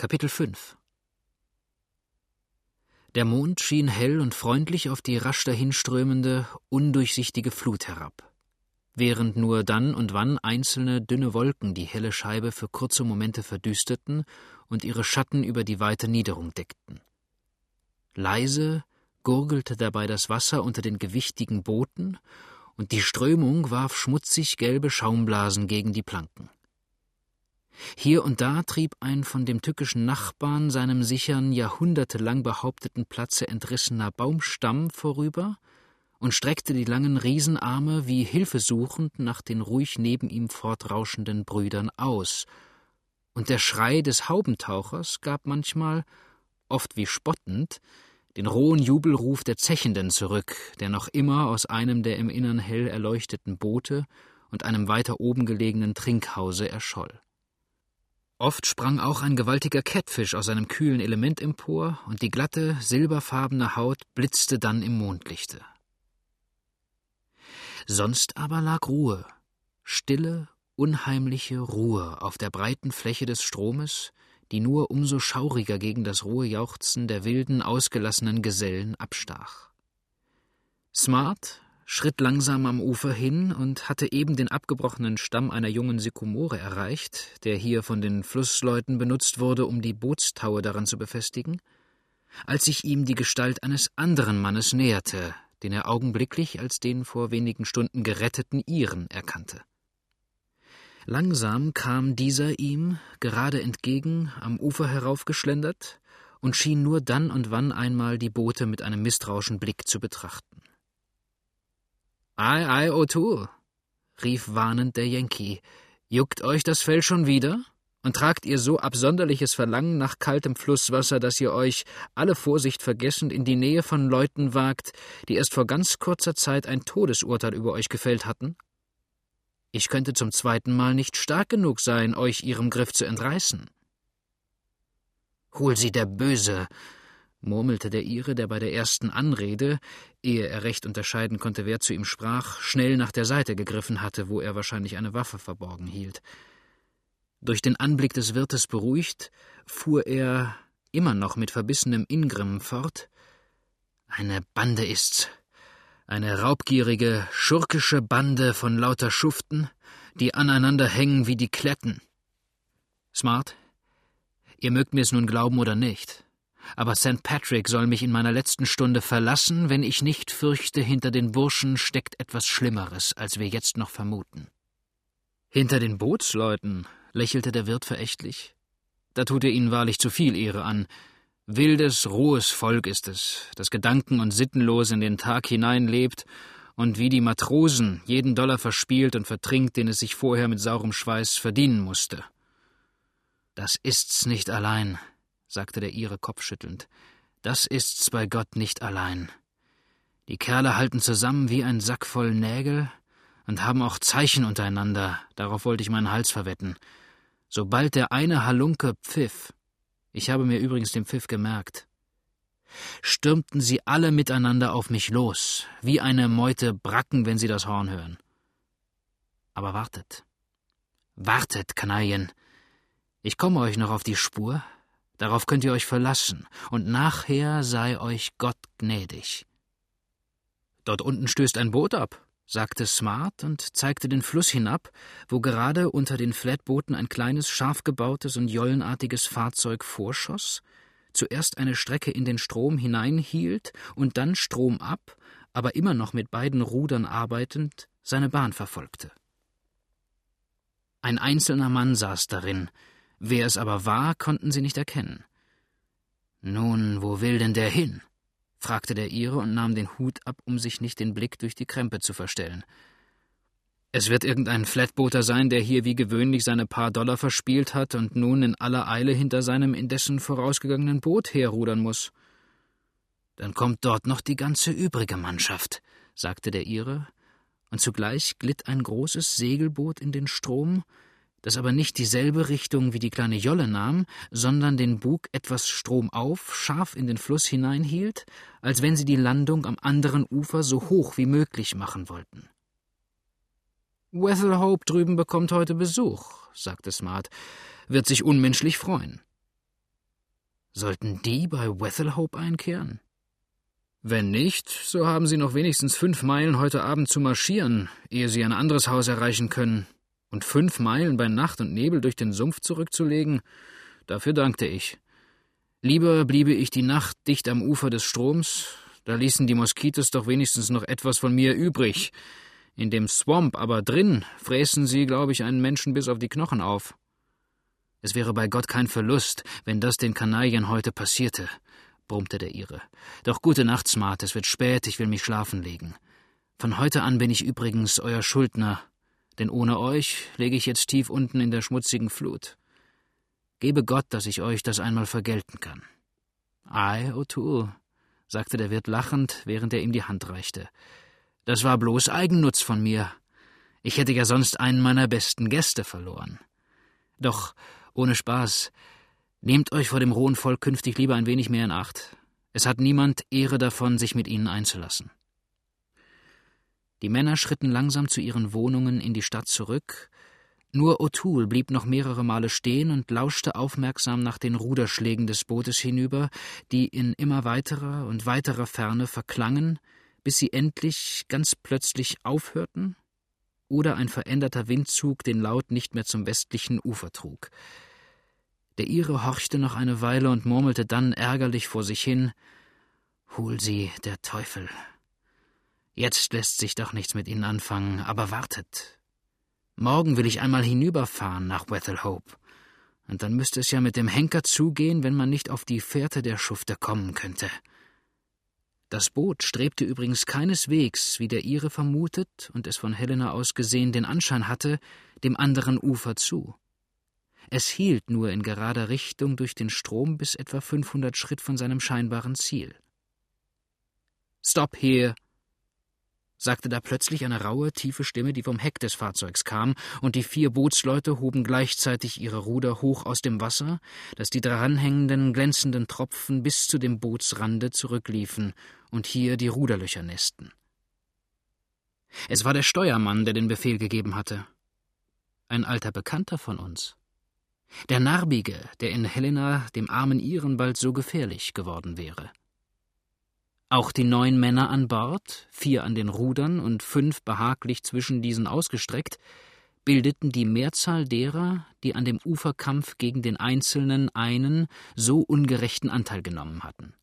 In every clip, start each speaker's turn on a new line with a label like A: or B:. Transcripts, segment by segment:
A: Kapitel 5 Der Mond schien hell und freundlich auf die rasch dahinströmende, undurchsichtige Flut herab, während nur dann und wann einzelne dünne Wolken die helle Scheibe für kurze Momente verdüsterten und ihre Schatten über die weite Niederung deckten. Leise gurgelte dabei das Wasser unter den gewichtigen Booten, und die Strömung warf schmutzig gelbe Schaumblasen gegen die Planken. Hier und da trieb ein von dem tückischen Nachbarn seinem sichern, jahrhundertelang behaupteten Platze entrissener Baumstamm vorüber und streckte die langen Riesenarme wie hilfesuchend nach den ruhig neben ihm fortrauschenden Brüdern aus, und der Schrei des Haubentauchers gab manchmal, oft wie spottend, den rohen Jubelruf der Zechenden zurück, der noch immer aus einem der im Innern hell erleuchteten Boote und einem weiter oben gelegenen Trinkhause erscholl. Oft sprang auch ein gewaltiger Kettfisch aus einem kühlen Element empor, und die glatte, silberfarbene Haut blitzte dann im Mondlichte. Sonst aber lag Ruhe, stille, unheimliche Ruhe auf der breiten Fläche des Stromes, die nur umso schauriger gegen das rohe Jauchzen der wilden, ausgelassenen Gesellen abstach. Smart schritt langsam am Ufer hin und hatte eben den abgebrochenen Stamm einer jungen Sykomore erreicht, der hier von den Flussleuten benutzt wurde, um die Bootstaue daran zu befestigen, als sich ihm die Gestalt eines anderen Mannes näherte, den er augenblicklich als den vor wenigen Stunden geretteten Iren erkannte. Langsam kam dieser ihm gerade entgegen, am Ufer heraufgeschlendert, und schien nur dann und wann einmal die Boote mit einem misstrauischen Blick zu betrachten. Ei, ei, O'Toole, rief warnend der Yankee, juckt euch das Fell schon wieder? Und tragt ihr so absonderliches Verlangen nach kaltem Flusswasser, dass ihr euch, alle Vorsicht vergessend, in die Nähe von Leuten wagt, die erst vor ganz kurzer Zeit ein Todesurteil über euch gefällt hatten? Ich könnte zum zweiten Mal nicht stark genug sein, euch ihrem Griff zu entreißen. Hol sie der Böse, murmelte der Ire, der bei der ersten Anrede, ehe er recht unterscheiden konnte, wer zu ihm sprach, schnell nach der Seite gegriffen hatte, wo er wahrscheinlich eine Waffe verborgen hielt. Durch den Anblick des Wirtes beruhigt, fuhr er immer noch mit verbissenem Ingrimm fort Eine Bande ist's, eine raubgierige, schurkische Bande von lauter Schuften, die aneinander hängen wie die Kletten. Smart, ihr mögt mir's nun glauben oder nicht, aber St. Patrick soll mich in meiner letzten Stunde verlassen, wenn ich nicht fürchte, hinter den Burschen steckt etwas Schlimmeres, als wir jetzt noch vermuten. Hinter den Bootsleuten, lächelte der Wirt verächtlich. Da tut er ihnen wahrlich zu viel Ehre an. Wildes, rohes Volk ist es, das gedanken- und sittenlos in den Tag hineinlebt und wie die Matrosen jeden Dollar verspielt und vertrinkt, den es sich vorher mit saurem Schweiß verdienen musste. Das ist's nicht allein, sagte der Ire kopfschüttelnd. Das ist's bei Gott nicht allein. Die Kerle halten zusammen wie ein Sack voll Nägel und haben auch Zeichen untereinander, darauf wollte ich meinen Hals verwetten. Sobald der eine Halunke pfiff, ich habe mir übrigens den Pfiff gemerkt, stürmten sie alle miteinander auf mich los, wie eine Meute Bracken, wenn sie das Horn hören. Aber wartet. Wartet, Kanaillen. Ich komme euch noch auf die Spur, Darauf könnt ihr euch verlassen, und nachher sei euch Gott gnädig. Dort unten stößt ein Boot ab, sagte Smart und zeigte den Fluss hinab, wo gerade unter den Flatbooten ein kleines, scharf gebautes und jollenartiges Fahrzeug vorschoss, zuerst eine Strecke in den Strom hineinhielt und dann Strom ab, aber immer noch mit beiden Rudern arbeitend, seine Bahn verfolgte. Ein einzelner Mann saß darin, Wer es aber war, konnten sie nicht erkennen. Nun, wo will denn der hin? fragte der Ire und nahm den Hut ab, um sich nicht den Blick durch die Krempe zu verstellen. Es wird irgendein Flatbooter sein, der hier wie gewöhnlich seine paar Dollar verspielt hat und nun in aller Eile hinter seinem indessen vorausgegangenen Boot herrudern muss. Dann kommt dort noch die ganze übrige Mannschaft, sagte der Ire, und zugleich glitt ein großes Segelboot in den Strom, das aber nicht dieselbe Richtung wie die kleine Jolle nahm, sondern den Bug etwas stromauf, scharf in den Fluss hineinhielt, als wenn sie die Landung am anderen Ufer so hoch wie möglich machen wollten. Wethel Hope drüben bekommt heute Besuch, sagte Smart, wird sich unmenschlich freuen. Sollten die bei Wethelhope einkehren? Wenn nicht, so haben sie noch wenigstens fünf Meilen heute Abend zu marschieren, ehe sie ein anderes Haus erreichen können. Und fünf Meilen bei Nacht und Nebel durch den Sumpf zurückzulegen, dafür dankte ich. Lieber bliebe ich die Nacht dicht am Ufer des Stroms, da ließen die Moskitos doch wenigstens noch etwas von mir übrig. In dem Swamp aber drin fräßen sie, glaube ich, einen Menschen bis auf die Knochen auf. Es wäre bei Gott kein Verlust, wenn das den Kanaillen heute passierte, brummte der Ire. Doch gute Nacht, Smart, es wird spät, ich will mich schlafen legen. Von heute an bin ich übrigens euer Schuldner, denn ohne euch lege ich jetzt tief unten in der schmutzigen Flut. Gebe Gott, dass ich euch das einmal vergelten kann. Ei, O'Toole, sagte der Wirt lachend, während er ihm die Hand reichte. Das war bloß Eigennutz von mir. Ich hätte ja sonst einen meiner besten Gäste verloren. Doch, ohne Spaß, nehmt euch vor dem rohen Volk künftig lieber ein wenig mehr in Acht. Es hat niemand Ehre davon, sich mit ihnen einzulassen. Die Männer schritten langsam zu ihren Wohnungen in die Stadt zurück, nur O'Toole blieb noch mehrere Male stehen und lauschte aufmerksam nach den Ruderschlägen des Bootes hinüber, die in immer weiterer und weiterer Ferne verklangen, bis sie endlich ganz plötzlich aufhörten oder ein veränderter Windzug den Laut nicht mehr zum westlichen Ufer trug. Der Ire horchte noch eine Weile und murmelte dann ärgerlich vor sich hin Hol sie, der Teufel. Jetzt lässt sich doch nichts mit ihnen anfangen, aber wartet. Morgen will ich einmal hinüberfahren nach Wethelhope. Und dann müsste es ja mit dem Henker zugehen, wenn man nicht auf die Fährte der Schufte kommen könnte. Das Boot strebte übrigens keineswegs, wie der Ire vermutet und es von Helena aus gesehen den Anschein hatte, dem anderen Ufer zu. Es hielt nur in gerader Richtung durch den Strom bis etwa 500 Schritt von seinem scheinbaren Ziel. Stop here, sagte da plötzlich eine raue, tiefe Stimme, die vom Heck des Fahrzeugs kam, und die vier Bootsleute hoben gleichzeitig ihre Ruder hoch aus dem Wasser, dass die daranhängenden, glänzenden Tropfen bis zu dem Bootsrande zurückliefen und hier die Ruderlöcher nässten. Es war der Steuermann, der den Befehl gegeben hatte. Ein alter Bekannter von uns. Der Narbige, der in Helena, dem armen Iren, bald so gefährlich geworden wäre. Auch die neun Männer an Bord, vier an den Rudern und fünf behaglich zwischen diesen ausgestreckt, bildeten die Mehrzahl derer, die an dem Uferkampf gegen den einzelnen einen so ungerechten Anteil genommen hatten.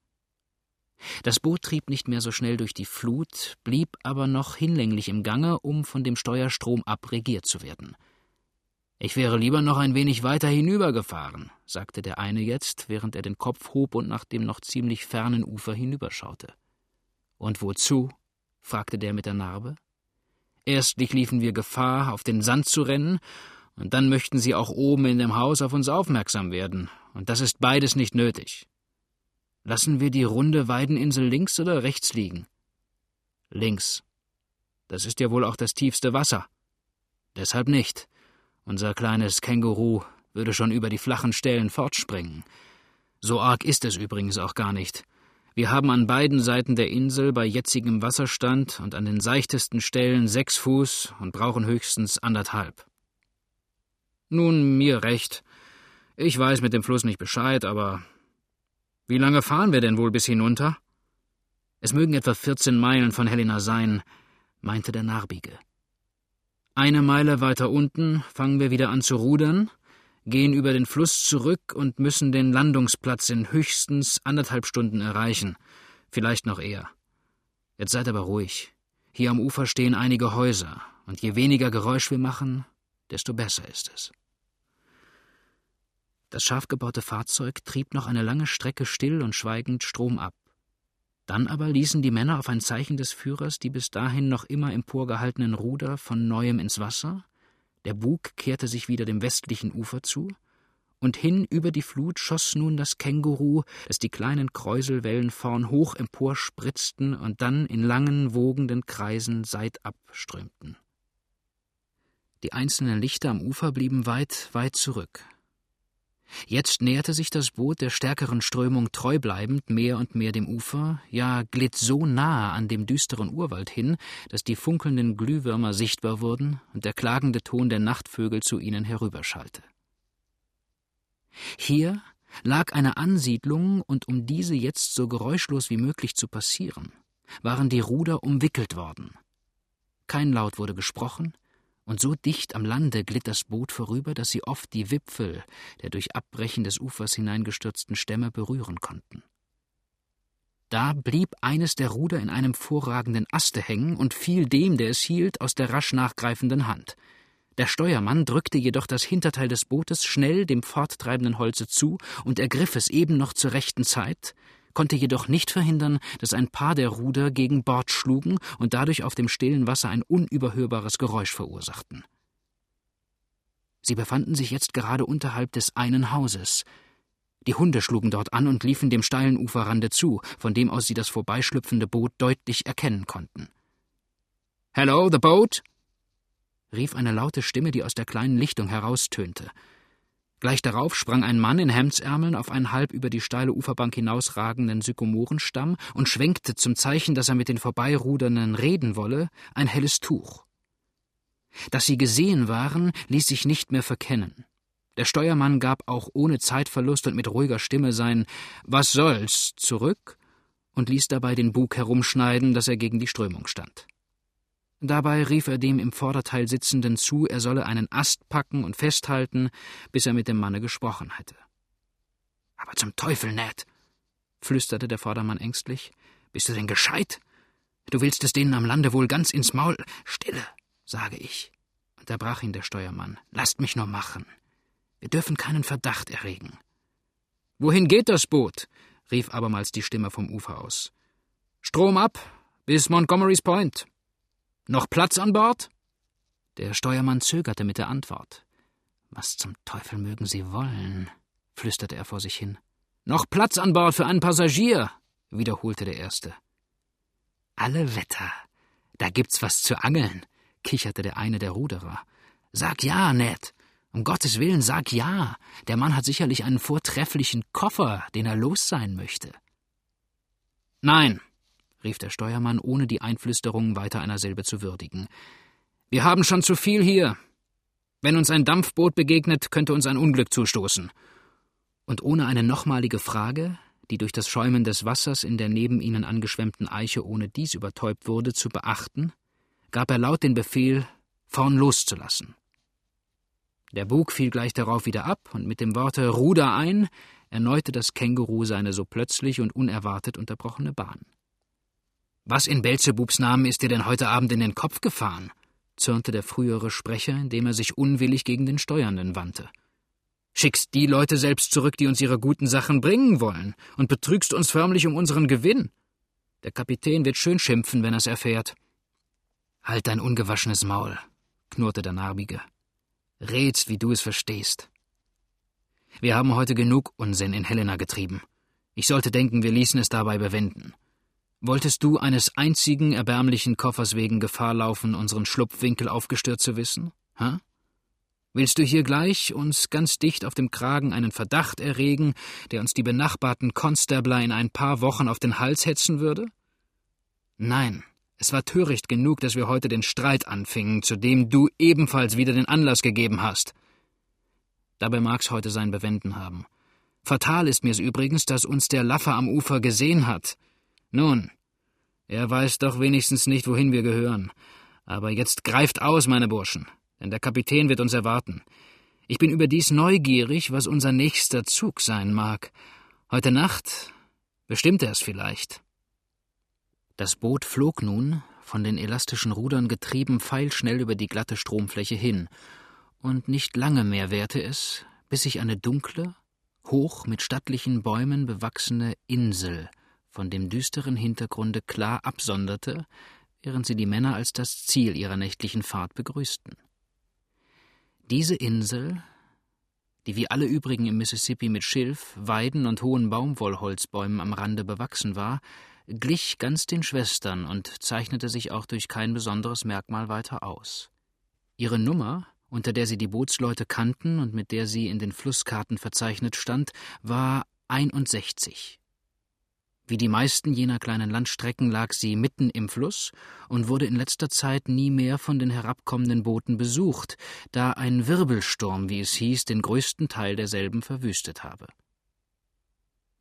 A: Das Boot trieb nicht mehr so schnell durch die Flut, blieb aber noch hinlänglich im Gange, um von dem Steuerstrom abregiert zu werden. Ich wäre lieber noch ein wenig weiter hinübergefahren, sagte der eine jetzt, während er den Kopf hob und nach dem noch ziemlich fernen Ufer hinüberschaute. Und wozu? fragte der mit der Narbe. Erstlich liefen wir Gefahr, auf den Sand zu rennen, und dann möchten sie auch oben in dem Haus auf uns aufmerksam werden, und das ist beides nicht nötig. Lassen wir die runde Weideninsel links oder rechts liegen? Links. Das ist ja wohl auch das tiefste Wasser. Deshalb nicht. Unser kleines Känguru würde schon über die flachen Stellen fortspringen. So arg ist es übrigens auch gar nicht. Wir haben an beiden Seiten der Insel bei jetzigem Wasserstand und an den seichtesten Stellen sechs Fuß und brauchen höchstens anderthalb. Nun, mir recht. Ich weiß mit dem Fluss nicht Bescheid, aber wie lange fahren wir denn wohl bis hinunter? Es mögen etwa vierzehn Meilen von Helena sein, meinte der Narbige. Eine Meile weiter unten fangen wir wieder an zu rudern, gehen über den Fluss zurück und müssen den Landungsplatz in höchstens anderthalb Stunden erreichen, vielleicht noch eher. Jetzt seid aber ruhig. Hier am Ufer stehen einige Häuser, und je weniger Geräusch wir machen, desto besser ist es. Das scharf gebaute Fahrzeug trieb noch eine lange Strecke still und schweigend Strom ab. Dann aber ließen die Männer auf ein Zeichen des Führers die bis dahin noch immer emporgehaltenen Ruder von neuem ins Wasser, der Bug kehrte sich wieder dem westlichen Ufer zu, und hin über die Flut schoss nun das Känguru, das die kleinen Kräuselwellen vorn hoch emporspritzten und dann in langen, wogenden Kreisen seitab strömten. Die einzelnen Lichter am Ufer blieben weit, weit zurück. Jetzt näherte sich das Boot der stärkeren Strömung treu bleibend mehr und mehr dem Ufer, ja glitt so nahe an dem düsteren Urwald hin, dass die funkelnden Glühwürmer sichtbar wurden und der klagende Ton der Nachtvögel zu ihnen herüberschallte. Hier lag eine Ansiedlung, und um diese jetzt so geräuschlos wie möglich zu passieren, waren die Ruder umwickelt worden. Kein Laut wurde gesprochen, und so dicht am Lande glitt das Boot vorüber, dass sie oft die Wipfel der durch Abbrechen des Ufers hineingestürzten Stämme berühren konnten. Da blieb eines der Ruder in einem vorragenden Aste hängen und fiel dem, der es hielt, aus der rasch nachgreifenden Hand. Der Steuermann drückte jedoch das Hinterteil des Bootes schnell dem forttreibenden Holze zu und ergriff es eben noch zur rechten Zeit, konnte jedoch nicht verhindern, dass ein paar der Ruder gegen Bord schlugen und dadurch auf dem stillen Wasser ein unüberhörbares Geräusch verursachten. Sie befanden sich jetzt gerade unterhalb des einen Hauses. Die Hunde schlugen dort an und liefen dem steilen Uferrande zu, von dem aus sie das vorbeischlüpfende Boot deutlich erkennen konnten. Hello, the boat? rief eine laute Stimme, die aus der kleinen Lichtung heraustönte. Gleich darauf sprang ein Mann in Hemdsärmeln auf einen halb über die steile Uferbank hinausragenden Sykomorenstamm und schwenkte zum Zeichen, dass er mit den Vorbeirudernden reden wolle, ein helles Tuch. Dass sie gesehen waren, ließ sich nicht mehr verkennen. Der Steuermann gab auch ohne Zeitverlust und mit ruhiger Stimme sein Was soll's zurück und ließ dabei den Bug herumschneiden, dass er gegen die Strömung stand. Dabei rief er dem im Vorderteil Sitzenden zu, er solle einen Ast packen und festhalten, bis er mit dem Manne gesprochen hätte. Aber zum Teufel, Ned, flüsterte der Vordermann ängstlich. Bist du denn gescheit? Du willst es denen am Lande wohl ganz ins Maul. Stille, sage ich. Unterbrach ihn der Steuermann. Lasst mich nur machen. Wir dürfen keinen Verdacht erregen. Wohin geht das Boot? rief abermals die Stimme vom Ufer aus. Strom ab bis Montgomery's Point. Noch Platz an Bord? Der Steuermann zögerte mit der Antwort. Was zum Teufel mögen Sie wollen? flüsterte er vor sich hin. Noch Platz an Bord für einen Passagier, wiederholte der Erste. Alle Wetter. Da gibt's was zu angeln, kicherte der eine der Ruderer. Sag ja, Ned. Um Gottes Willen, sag ja. Der Mann hat sicherlich einen vortrefflichen Koffer, den er los sein möchte. Nein, rief der Steuermann, ohne die Einflüsterung weiter einer Silbe zu würdigen. Wir haben schon zu viel hier. Wenn uns ein Dampfboot begegnet, könnte uns ein Unglück zustoßen. Und ohne eine nochmalige Frage, die durch das Schäumen des Wassers in der neben ihnen angeschwemmten Eiche ohne dies übertäubt wurde, zu beachten, gab er laut den Befehl, vorn loszulassen. Der Bug fiel gleich darauf wieder ab, und mit dem Worte Ruder ein erneute das Känguru seine so plötzlich und unerwartet unterbrochene Bahn. Was in Belzebubs Namen ist dir denn heute Abend in den Kopf gefahren? zürnte der frühere Sprecher, indem er sich unwillig gegen den Steuernden wandte. Schickst die Leute selbst zurück, die uns ihre guten Sachen bringen wollen, und betrügst uns förmlich um unseren Gewinn. Der Kapitän wird schön schimpfen, wenn er's erfährt. Halt dein ungewaschenes Maul, knurrte der Narbige. Red's, wie du es verstehst. Wir haben heute genug Unsinn in Helena getrieben. Ich sollte denken, wir ließen es dabei bewenden. Wolltest du eines einzigen erbärmlichen Koffers wegen Gefahr laufen, unseren Schlupfwinkel aufgestört zu wissen? Ha? Willst du hier gleich uns ganz dicht auf dem Kragen einen Verdacht erregen, der uns die benachbarten Constabler in ein paar Wochen auf den Hals hetzen würde? Nein, es war töricht genug, dass wir heute den Streit anfingen, zu dem du ebenfalls wieder den Anlass gegeben hast. Dabei mag's heute sein Bewenden haben. Fatal ist mir's übrigens, dass uns der Laffer am Ufer gesehen hat. Nun, er weiß doch wenigstens nicht, wohin wir gehören. Aber jetzt greift aus, meine Burschen, denn der Kapitän wird uns erwarten. Ich bin überdies neugierig, was unser nächster Zug sein mag. Heute Nacht bestimmt er es vielleicht. Das Boot flog nun, von den elastischen Rudern getrieben, pfeilschnell über die glatte Stromfläche hin, und nicht lange mehr währte es, bis sich eine dunkle, hoch mit stattlichen Bäumen bewachsene Insel von dem düsteren Hintergrunde klar absonderte, während sie die Männer als das Ziel ihrer nächtlichen Fahrt begrüßten. Diese Insel, die wie alle übrigen im Mississippi mit Schilf, Weiden und hohen Baumwollholzbäumen am Rande bewachsen war, glich ganz den Schwestern und zeichnete sich auch durch kein besonderes Merkmal weiter aus. Ihre Nummer, unter der sie die Bootsleute kannten und mit der sie in den Flusskarten verzeichnet stand, war 61. Wie die meisten jener kleinen Landstrecken lag sie mitten im Fluss und wurde in letzter Zeit nie mehr von den herabkommenden Booten besucht, da ein Wirbelsturm, wie es hieß, den größten Teil derselben verwüstet habe.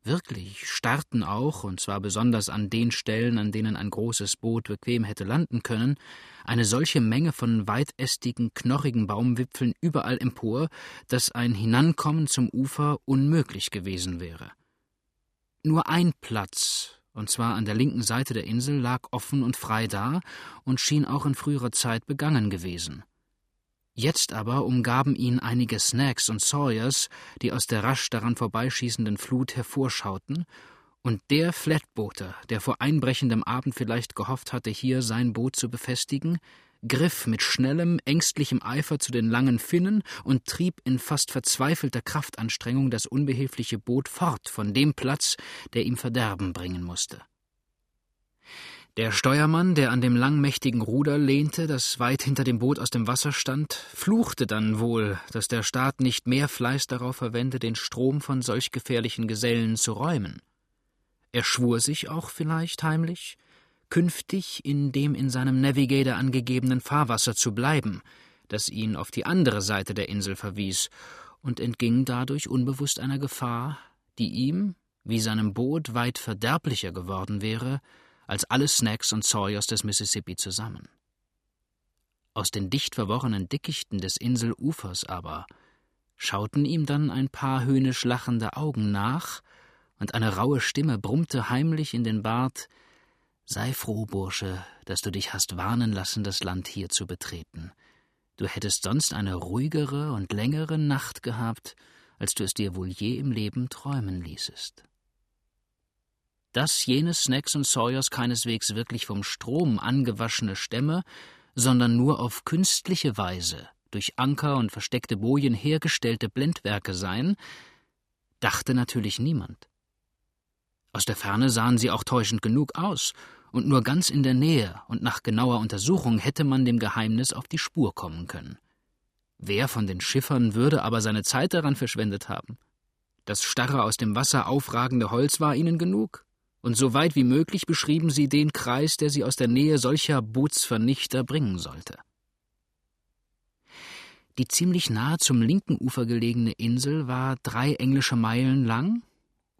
A: Wirklich starrten auch, und zwar besonders an den Stellen, an denen ein großes Boot bequem hätte landen können, eine solche Menge von weitästigen, knorrigen Baumwipfeln überall empor, dass ein Hinankommen zum Ufer unmöglich gewesen wäre. Nur ein Platz, und zwar an der linken Seite der Insel, lag offen und frei da und schien auch in früherer Zeit begangen gewesen. Jetzt aber umgaben ihn einige Snacks und Sawyers, die aus der rasch daran vorbeischießenden Flut hervorschauten, und der Flatbooter, der vor einbrechendem Abend vielleicht gehofft hatte, hier sein Boot zu befestigen, griff mit schnellem, ängstlichem Eifer zu den langen Finnen und trieb in fast verzweifelter Kraftanstrengung das unbehilfliche Boot fort von dem Platz, der ihm Verderben bringen musste. Der Steuermann, der an dem langmächtigen Ruder lehnte, das weit hinter dem Boot aus dem Wasser stand, fluchte dann wohl, dass der Staat nicht mehr Fleiß darauf verwende, den Strom von solch gefährlichen Gesellen zu räumen. Er schwur sich auch vielleicht heimlich, künftig in dem in seinem Navigator angegebenen Fahrwasser zu bleiben, das ihn auf die andere Seite der Insel verwies, und entging dadurch unbewusst einer Gefahr, die ihm, wie seinem Boot weit verderblicher geworden wäre, als alle Snacks und Sawyers des Mississippi zusammen. Aus den dicht verworrenen Dickichten des Inselufers aber schauten ihm dann ein paar höhnisch lachende Augen nach, und eine raue Stimme brummte heimlich in den Bart Sei froh, Bursche, dass du dich hast warnen lassen, das Land hier zu betreten. Du hättest sonst eine ruhigere und längere Nacht gehabt, als du es dir wohl je im Leben träumen ließest dass jene Snacks und Sawyers keineswegs wirklich vom Strom angewaschene Stämme, sondern nur auf künstliche Weise durch Anker und versteckte Bojen hergestellte Blendwerke seien, dachte natürlich niemand. Aus der Ferne sahen sie auch täuschend genug aus, und nur ganz in der Nähe und nach genauer Untersuchung hätte man dem Geheimnis auf die Spur kommen können. Wer von den Schiffern würde aber seine Zeit daran verschwendet haben? Das starre aus dem Wasser aufragende Holz war ihnen genug und so weit wie möglich beschrieben sie den Kreis, der sie aus der Nähe solcher Bootsvernichter bringen sollte. Die ziemlich nahe zum linken Ufer gelegene Insel war drei englische Meilen lang,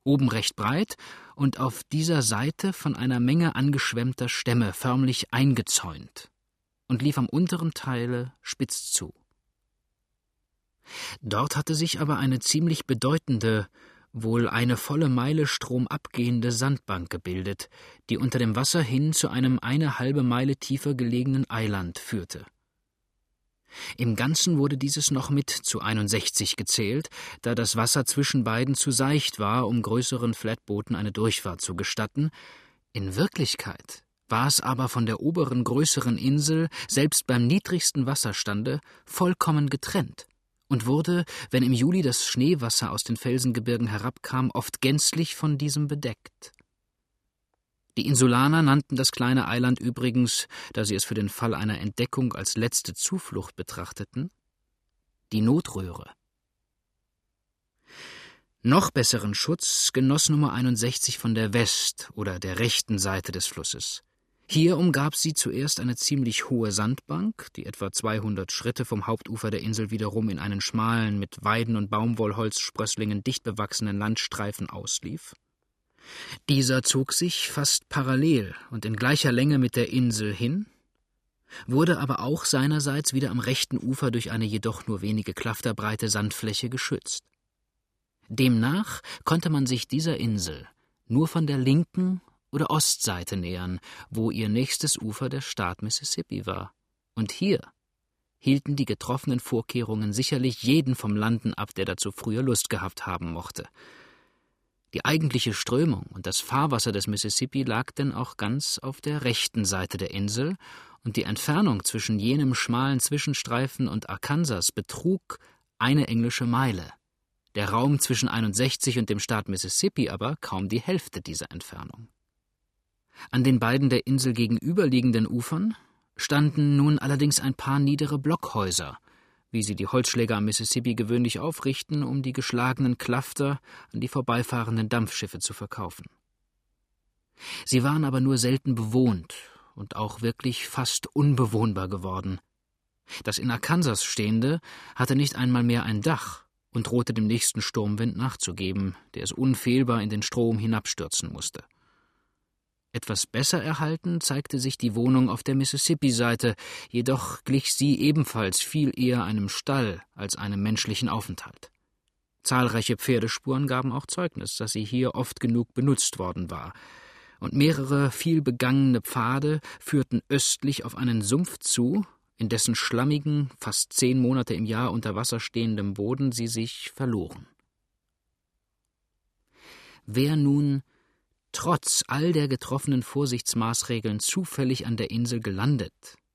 A: oben recht breit und auf dieser Seite von einer Menge angeschwemmter Stämme förmlich eingezäunt und lief am unteren Teile spitz zu. Dort hatte sich aber eine ziemlich bedeutende wohl eine volle Meile stromabgehende Sandbank gebildet, die unter dem Wasser hin zu einem eine halbe Meile tiefer gelegenen Eiland führte. Im Ganzen wurde dieses noch mit zu 61 gezählt, da das Wasser zwischen beiden zu seicht war, um größeren Flatbooten eine Durchfahrt zu gestatten. In Wirklichkeit war es aber von der oberen größeren Insel, selbst beim niedrigsten Wasserstande, vollkommen getrennt und wurde, wenn im Juli das Schneewasser aus den Felsengebirgen herabkam, oft gänzlich von diesem bedeckt. Die Insulaner nannten das kleine Eiland übrigens, da sie es für den Fall einer Entdeckung als letzte Zuflucht betrachteten, die Notröhre. Noch besseren Schutz genoss Nummer 61 von der West- oder der rechten Seite des Flusses. Hier umgab sie zuerst eine ziemlich hohe Sandbank, die etwa 200 Schritte vom Hauptufer der Insel wiederum in einen schmalen, mit Weiden und Baumwollholzsprösslingen dicht bewachsenen Landstreifen auslief. Dieser zog sich fast parallel und in gleicher Länge mit der Insel hin, wurde aber auch seinerseits wieder am rechten Ufer durch eine jedoch nur wenige Klafterbreite Sandfläche geschützt. Demnach konnte man sich dieser Insel nur von der linken oder Ostseite nähern, wo ihr nächstes Ufer der Staat Mississippi war. Und hier hielten die getroffenen Vorkehrungen sicherlich jeden vom Landen ab, der dazu früher Lust gehabt haben mochte. Die eigentliche Strömung und das Fahrwasser des Mississippi lag denn auch ganz auf der rechten Seite der Insel, und die Entfernung zwischen jenem schmalen Zwischenstreifen und Arkansas betrug eine englische Meile. Der Raum zwischen 61 und dem Staat Mississippi aber kaum die Hälfte dieser Entfernung. An den beiden der Insel gegenüberliegenden Ufern standen nun allerdings ein paar niedere Blockhäuser, wie sie die Holzschläger am Mississippi gewöhnlich aufrichten, um die geschlagenen Klafter an die vorbeifahrenden Dampfschiffe zu verkaufen. Sie waren aber nur selten bewohnt und auch wirklich fast unbewohnbar geworden. Das in Arkansas stehende hatte nicht einmal mehr ein Dach und drohte dem nächsten Sturmwind nachzugeben, der es unfehlbar in den Strom hinabstürzen musste. Etwas besser erhalten zeigte sich die Wohnung auf der Mississippi-Seite, jedoch glich sie ebenfalls viel eher einem Stall als einem menschlichen Aufenthalt. Zahlreiche Pferdespuren gaben auch Zeugnis, dass sie hier oft genug benutzt worden war, und mehrere viel begangene Pfade führten östlich auf einen Sumpf zu, in dessen schlammigen, fast zehn Monate im Jahr unter Wasser stehendem Boden sie sich verloren. Wer nun trotz all der getroffenen Vorsichtsmaßregeln zufällig an der Insel gelandet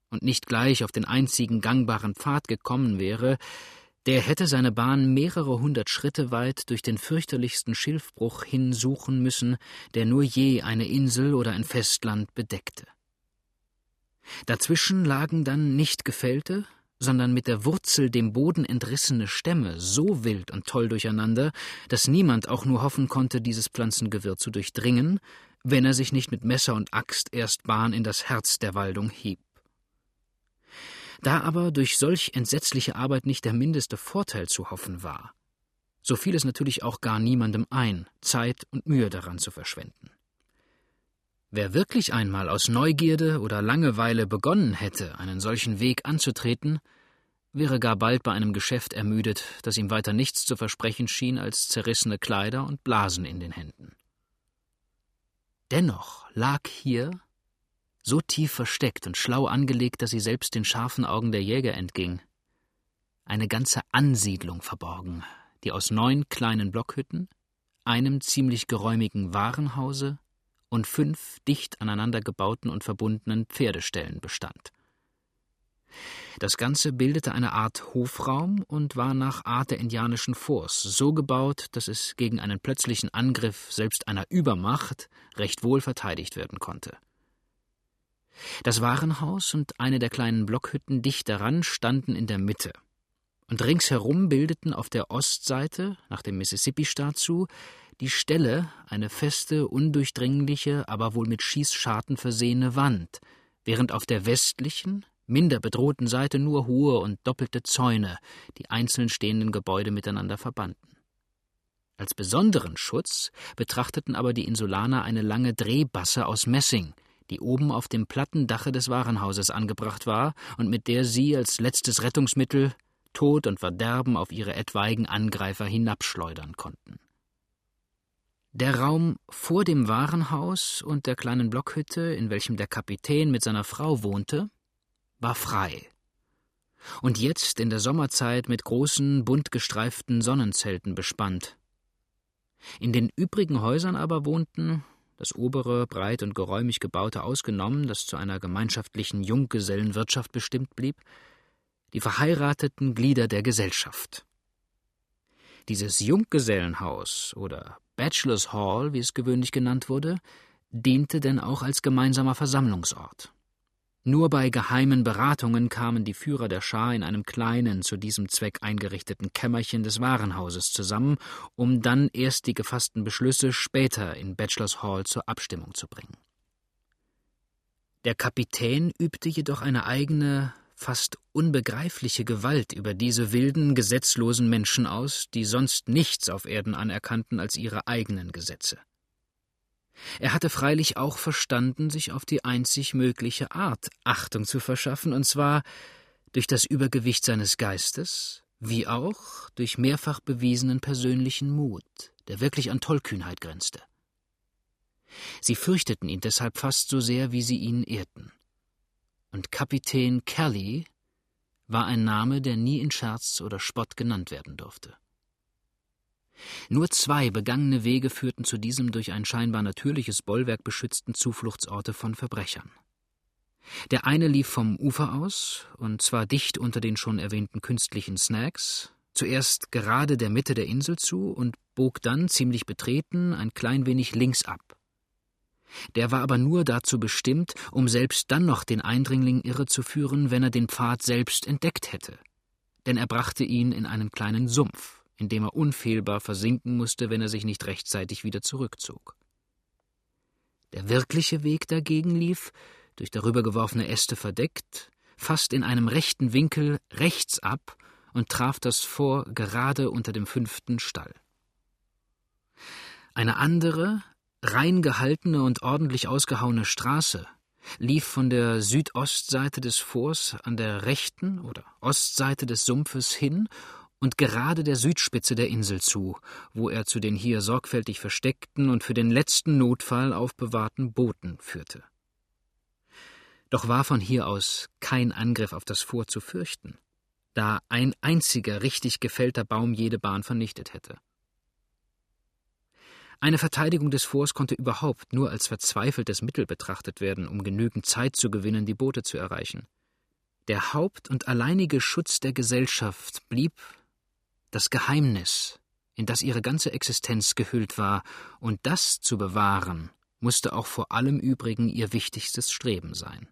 A: und nicht gleich auf den einzigen gangbaren Pfad gekommen wäre, der hätte seine Bahn mehrere hundert Schritte weit durch den fürchterlichsten Schilfbruch hinsuchen müssen, der nur je eine Insel oder ein Festland bedeckte. Dazwischen lagen dann nicht gefällte, sondern mit der Wurzel dem Boden entrissene Stämme so wild und toll durcheinander, dass niemand auch nur hoffen konnte, dieses Pflanzengewirr zu durchdringen, wenn er sich nicht mit Messer und Axt erst Bahn in das Herz der Waldung hieb. Da aber durch solch entsetzliche Arbeit nicht der mindeste Vorteil zu hoffen war, so fiel es natürlich auch gar niemandem ein, Zeit und Mühe daran zu verschwenden. Wer wirklich einmal aus Neugierde oder Langeweile begonnen hätte, einen solchen Weg anzutreten, wäre gar bald bei einem Geschäft ermüdet, das ihm weiter nichts zu versprechen schien als zerrissene Kleider und Blasen in den Händen. Dennoch lag hier, so tief versteckt und schlau angelegt, dass sie selbst den scharfen Augen der Jäger entging, eine ganze Ansiedlung verborgen, die aus neun kleinen Blockhütten, einem ziemlich geräumigen Warenhause und fünf dicht aneinander gebauten und verbundenen Pferdeställen bestand. Das Ganze bildete eine Art Hofraum und war nach Art der indianischen Forts so gebaut, dass es gegen einen plötzlichen Angriff selbst einer Übermacht recht wohl verteidigt werden konnte. Das Warenhaus und eine der kleinen Blockhütten dicht daran standen in der Mitte, und ringsherum bildeten auf der Ostseite, nach dem Mississippi-Staat zu, die Ställe eine feste, undurchdringliche, aber wohl mit Schießscharten versehene Wand, während auf der westlichen, minder bedrohten Seite nur hohe und doppelte Zäune die einzeln stehenden Gebäude miteinander verbanden. Als besonderen Schutz betrachteten aber die Insulaner eine lange Drehbasse aus Messing, die oben auf dem platten Dache des Warenhauses angebracht war und mit der sie als letztes Rettungsmittel Tod und Verderben auf ihre etwaigen Angreifer hinabschleudern konnten. Der Raum vor dem Warenhaus und der kleinen Blockhütte, in welchem der Kapitän mit seiner Frau wohnte, war frei. Und jetzt in der Sommerzeit mit großen, bunt gestreiften Sonnenzelten bespannt. In den übrigen Häusern aber wohnten, das obere, breit und geräumig gebaute ausgenommen, das zu einer gemeinschaftlichen Junggesellenwirtschaft bestimmt blieb, die verheirateten Glieder der Gesellschaft. Dieses Junggesellenhaus oder Bachelors Hall, wie es gewöhnlich genannt wurde, diente denn auch als gemeinsamer Versammlungsort. Nur bei geheimen Beratungen kamen die Führer der Schar in einem kleinen, zu diesem Zweck eingerichteten Kämmerchen des Warenhauses zusammen, um dann erst die gefassten Beschlüsse später in Bachelors Hall zur Abstimmung zu bringen. Der Kapitän übte jedoch eine eigene, fast unbegreifliche Gewalt über diese wilden, gesetzlosen Menschen aus, die sonst nichts auf Erden anerkannten als ihre eigenen Gesetze. Er hatte freilich auch verstanden, sich auf die einzig mögliche Art Achtung zu verschaffen, und zwar durch das Übergewicht seines Geistes, wie auch durch mehrfach bewiesenen persönlichen Mut, der wirklich an Tollkühnheit grenzte. Sie fürchteten ihn deshalb fast so sehr, wie sie ihn ehrten und Kapitän Kelly war ein Name, der nie in Scherz oder Spott genannt werden durfte. Nur zwei begangene Wege führten zu diesem durch ein scheinbar natürliches Bollwerk beschützten Zufluchtsorte von Verbrechern. Der eine lief vom Ufer aus, und zwar dicht unter den schon erwähnten künstlichen Snacks, zuerst gerade der Mitte der Insel zu und bog dann ziemlich betreten ein klein wenig links ab. Der war aber nur dazu bestimmt, um selbst dann noch den Eindringling irrezuführen, wenn er den Pfad selbst entdeckt hätte. Denn er brachte ihn in einen kleinen Sumpf, in dem er unfehlbar versinken musste, wenn er sich nicht rechtzeitig wieder zurückzog. Der wirkliche Weg dagegen lief, durch darüber geworfene Äste verdeckt, fast in einem rechten Winkel rechts ab und traf das Fort gerade unter dem fünften Stall. Eine andere, rein gehaltene und ordentlich ausgehauene Straße lief von der Südostseite des Forts an der rechten oder Ostseite des Sumpfes hin und gerade der Südspitze der Insel zu, wo er zu den hier sorgfältig versteckten und für den letzten Notfall aufbewahrten Booten führte. Doch war von hier aus kein Angriff auf das Fort zu fürchten, da ein einziger richtig gefällter Baum jede Bahn vernichtet hätte. Eine Verteidigung des Forts konnte überhaupt nur als verzweifeltes Mittel betrachtet werden, um genügend Zeit zu gewinnen, die Boote zu erreichen. Der Haupt- und alleinige Schutz der Gesellschaft blieb das Geheimnis, in das ihre ganze Existenz gehüllt war, und das zu bewahren, musste auch vor allem übrigen ihr wichtigstes Streben sein.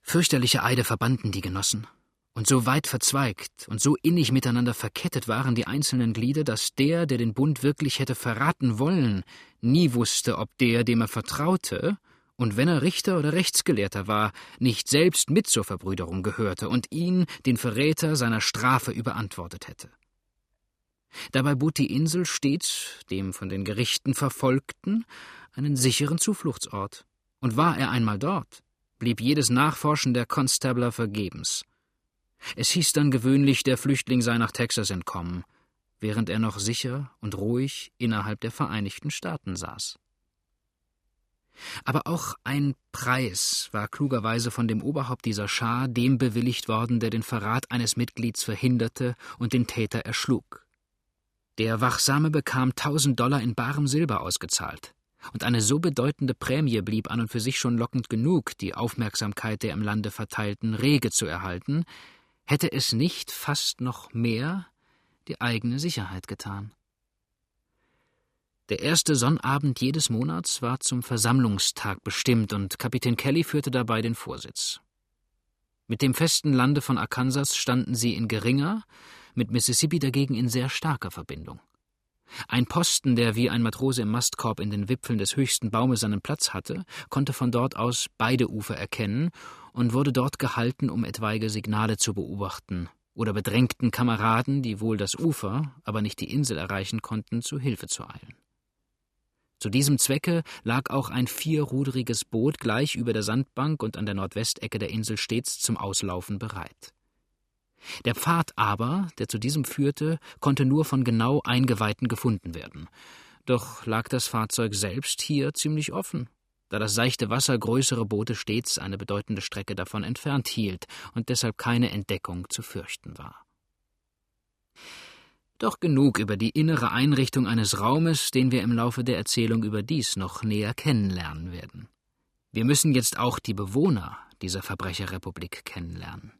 A: Fürchterliche Eide verbanden die Genossen, und so weit verzweigt und so innig miteinander verkettet waren die einzelnen Glieder, dass der, der den Bund wirklich hätte verraten wollen, nie wusste, ob der, dem er vertraute, und wenn er Richter oder Rechtsgelehrter war, nicht selbst mit zur Verbrüderung gehörte und ihn, den Verräter, seiner Strafe überantwortet hätte. Dabei bot die Insel stets dem von den Gerichten Verfolgten einen sicheren Zufluchtsort. Und war er einmal dort, blieb jedes Nachforschen der Constabler vergebens. Es hieß dann gewöhnlich, der Flüchtling sei nach Texas entkommen, während er noch sicher und ruhig innerhalb der Vereinigten Staaten saß. Aber auch ein Preis war klugerweise von dem Oberhaupt dieser Schar dem bewilligt worden, der den Verrat eines Mitglieds verhinderte und den Täter erschlug. Der Wachsame bekam tausend Dollar in barem Silber ausgezahlt, und eine so bedeutende Prämie blieb an und für sich schon lockend genug, die Aufmerksamkeit der im Lande Verteilten rege zu erhalten, hätte es nicht fast noch mehr die eigene Sicherheit getan. Der erste Sonnabend jedes Monats war zum Versammlungstag bestimmt und Kapitän Kelly führte dabei den Vorsitz. Mit dem festen Lande von Arkansas standen sie in geringer, mit Mississippi dagegen in sehr starker Verbindung. Ein Posten, der wie ein Matrose im Mastkorb in den Wipfeln des höchsten Baumes seinen Platz hatte, konnte von dort aus beide Ufer erkennen und wurde dort gehalten, um etwaige Signale zu beobachten oder bedrängten Kameraden, die wohl das Ufer, aber nicht die Insel erreichen konnten, zu Hilfe zu eilen. Zu diesem Zwecke lag auch ein vierruderiges Boot gleich über der Sandbank und an der Nordwestecke der Insel stets zum Auslaufen bereit. Der Pfad aber, der zu diesem führte, konnte nur von genau Eingeweihten gefunden werden. Doch lag das Fahrzeug selbst hier ziemlich offen, da das seichte Wasser größere Boote stets eine bedeutende Strecke davon entfernt hielt und deshalb keine Entdeckung zu fürchten war. Doch genug über die innere Einrichtung eines Raumes, den wir im Laufe der Erzählung überdies noch näher kennenlernen werden. Wir müssen jetzt auch die Bewohner dieser Verbrecherrepublik kennenlernen.